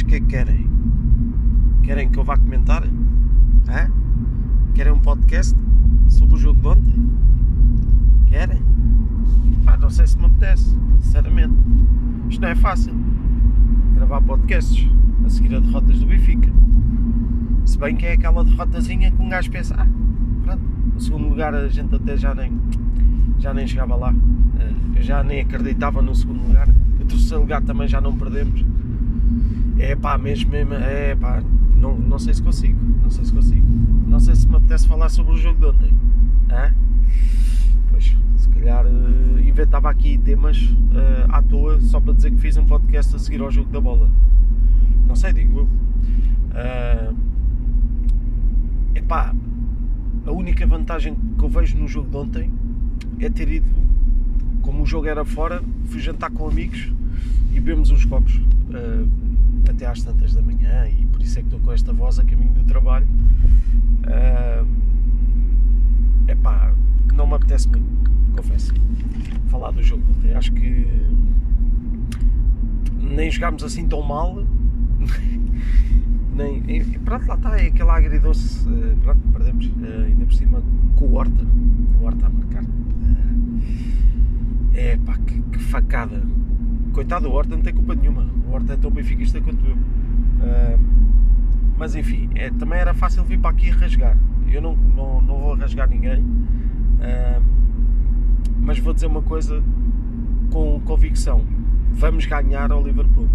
Mas o que é que querem? Querem que eu vá comentar? Hã? Querem um podcast sobre o jogo de ontem? Querem? Pá, não sei se me apetece, sinceramente. Isto não é fácil. Gravar podcasts a seguir a derrotas do Benfica. Se bem que é aquela derrotazinha que um gajo pensa, ah, pronto, no segundo lugar a gente até já nem, já nem chegava lá. Eh, eu já nem acreditava no segundo lugar. O terceiro lugar também já não perdemos. É pá, mesmo, mesmo, é pá, não, não sei se consigo, não sei se consigo. Não sei se me apetece falar sobre o jogo de ontem. Hã? Pois, se calhar uh, inventava aqui temas uh, à toa só para dizer que fiz um podcast a seguir ao jogo da bola. Não sei, digo eu. Uh, epá, a única vantagem que eu vejo no jogo de ontem é ter ido, como o jogo era fora, fui jantar com amigos e bebemos uns copos uh, até às tantas da manhã e por isso é que estou com esta voz a caminho do trabalho. Uh, epá, não me apetece muito, confesso, falar do jogo. Acho que nem jogámos assim tão mal. nem, e, pronto, lá está, é aquele agridoce, uh, pronto, perdemos, uh, ainda por cima com o Horta, com o Horta a marcar. É pá, que, que, facada. Coitado do Horta, não tem culpa nenhuma. O Horta é tão benfiquista quanto eu. Uh, mas enfim, é, também era fácil vir para aqui rasgar. Eu não, não, não vou rasgar ninguém. Uh, mas vou dizer uma coisa com convicção: vamos ganhar ao Liverpool.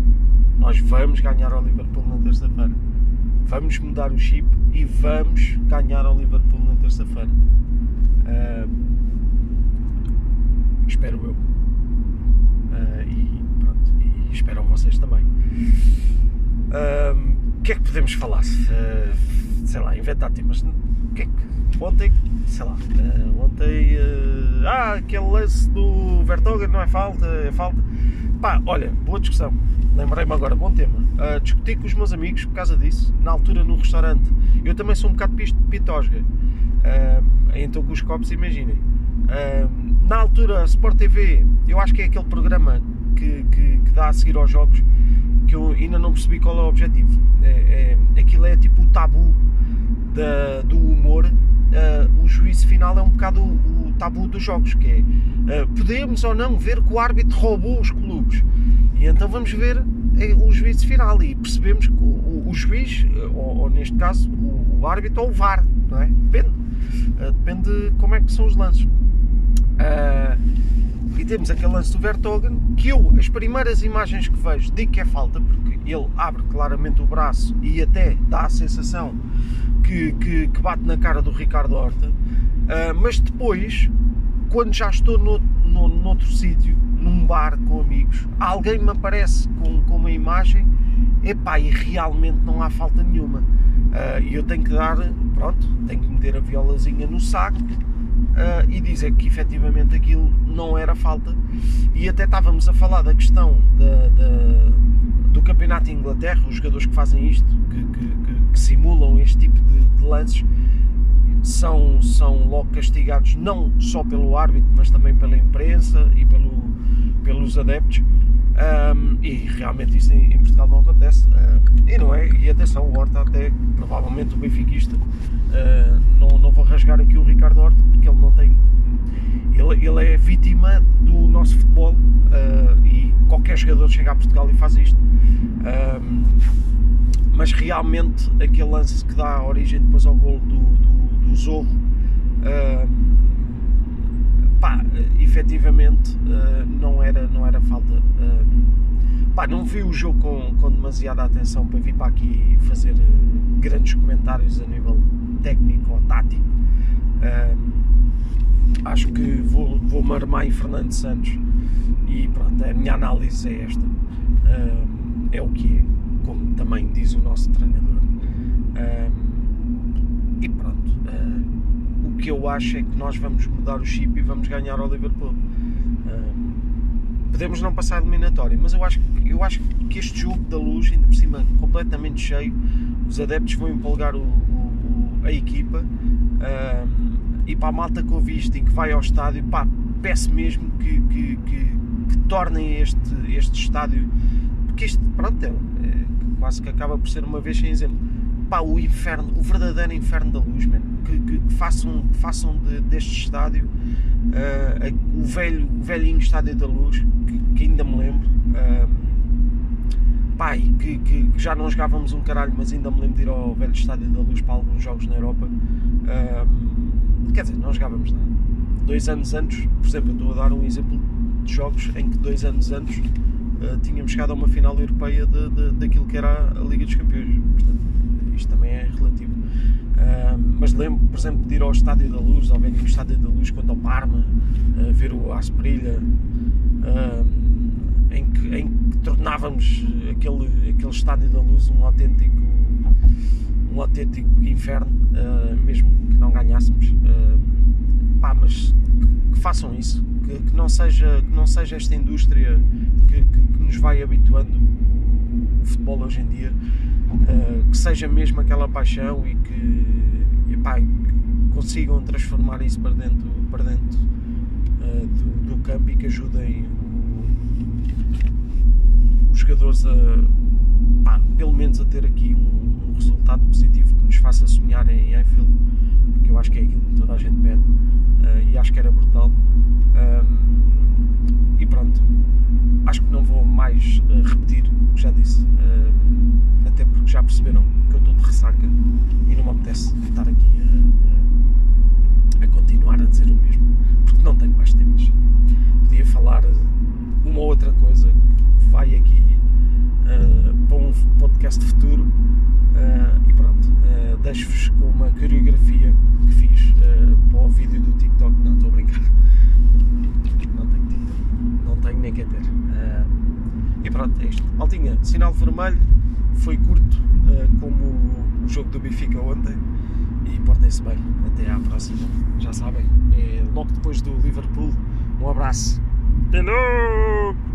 Nós vamos ganhar ao Liverpool na terça-feira. Vamos mudar o chip e vamos ganhar ao Liverpool na terça-feira. Uh, espero eu. Uh, e esperam vocês também. Uh, o que é que podemos falar? sei lá, inventar temas. Que é que. Ontem, sei lá, ontem. ah, aquele lance do Vertogen não é falta, é falta. Pá, olha, boa discussão. Lembrei-me agora, bom tema. Uh, discuti com os meus amigos por causa disso, na altura no restaurante. Eu também sou um bocado pitosga. Uh, então com os copos, imaginem. Uh, na altura, Sport TV, eu acho que é aquele programa que, que, que, dá a seguir aos jogos que eu ainda não percebi qual é o objetivo. É, é, aquilo é tipo o tabu da, do humor. Uh, o juízo final é um bocado o, o tabu dos jogos, que é uh, podemos ou não ver que o árbitro roubou os clubes. E então vamos ver é, o juízo final e percebemos que o, o, o juiz, ou, ou, neste caso o, o, árbitro ou o VAR, não é? Depende. Uh, depende de como é que são os lances. E temos aquele lance do Vertogen que eu, as primeiras imagens que vejo, digo que é falta, porque ele abre claramente o braço e até dá a sensação que, que, que bate na cara do Ricardo Horta, uh, mas depois, quando já estou no, no, noutro sítio, num bar com amigos, alguém me aparece com, com uma imagem, epá, e realmente não há falta nenhuma. Uh, e eu tenho que dar, pronto, tenho que meter a violazinha no saco dizer que efetivamente aquilo não era falta. E até estávamos a falar da questão da, da, do campeonato de Inglaterra, os jogadores que fazem isto, que, que, que, que simulam este tipo de, de lances, são, são logo castigados não só pelo árbitro, mas também pela imprensa e pelo, pelos adeptos. Um, e realmente isso em, em Portugal não acontece. E não é, e atenção, o Horta até, provavelmente o benfiquista, uh, não, não vou rasgar aqui o Ricardo Horta porque ele não tem. Ele, ele é vítima do nosso futebol uh, e qualquer jogador chega a Portugal e faz isto. Um, mas realmente aquele lance que dá origem depois ao gol do, do, do Zorro pá, efetivamente uh, não, era, não era falta. Uh, pá, não vi o jogo com, com demasiada atenção para vir para aqui fazer uh, grandes comentários a nível técnico ou tático. acho que vou, vou me armar em Fernando Santos e pronto, a minha análise é esta. é o que é, como também diz o nosso treinador. e pronto o que eu acho é que nós vamos mudar o chip e vamos ganhar ao Liverpool. Podemos não passar a eliminatória, mas eu acho, eu acho que este jogo da luz, ainda por cima completamente cheio, os adeptos vão empolgar o, o, a equipa uh, e para a malta que ouvi isto e que vai ao estádio, pá, peço mesmo que, que, que, que tornem este, este estádio porque isto, pronto, é, é, quase que acaba por ser uma vez sem exemplo. Pá, o inferno, o verdadeiro inferno da luz. Que, que, que façam, que façam de, deste estádio uh, o, velho, o velhinho estádio da luz, que, que ainda me lembro. Uh, pá, que, que, já não jogávamos um caralho, mas ainda me lembro de ir ao velho estádio da luz para alguns jogos na Europa. Uh, quer dizer, não jogávamos nada. Dois anos antes, por exemplo, eu estou a dar um exemplo de jogos em que dois anos antes uh, tínhamos chegado a uma final europeia de, de, daquilo que era a Liga dos Campeões. Portanto, isto também é relativo. Uh, mas lembro, por exemplo, de ir ao Estádio da Luz, ao velho Estádio da Luz, quando ao Parma, uh, ver o Asprilha, em, que, em que tornávamos aquele, aquele Estádio da Luz um autêntico, um autêntico inferno, mesmo que não ganhássemos. pá, mas que, que façam isso, que, que, não seja, que não seja esta indústria que, que, que nos vai habituando o futebol hoje em dia, uh, que seja mesmo aquela paixão e que, e, pá, consigam transformar isso para dentro, para dentro uh, do, do, campo e que ajudem o, os jogadores a pá, pelo menos a ter aqui um, um, resultado positivo que nos faça sonhar em Anfield, porque eu acho que é aquilo que toda a gente pede uh, e acho que era brutal. Acho que não vou mais uh, repetir o que já disse, uh, até porque já perceberam que eu estou de ressaca e não me apetece estar aqui a, a continuar a dizer o mesmo, porque não tenho mais temas. Podia falar uma outra coisa que vai aqui uh, para um podcast futuro e pronto, deixo-vos com uma coreografia que fiz para o vídeo do TikTok. Não, estou a brincar tenho nem quer ter. Uh, e pronto, é isto. Altinha, sinal vermelho, foi curto uh, como o jogo do Benfica ontem e portem-se bem. Até à próxima. Já sabem, é logo depois do Liverpool. Um abraço. Logo!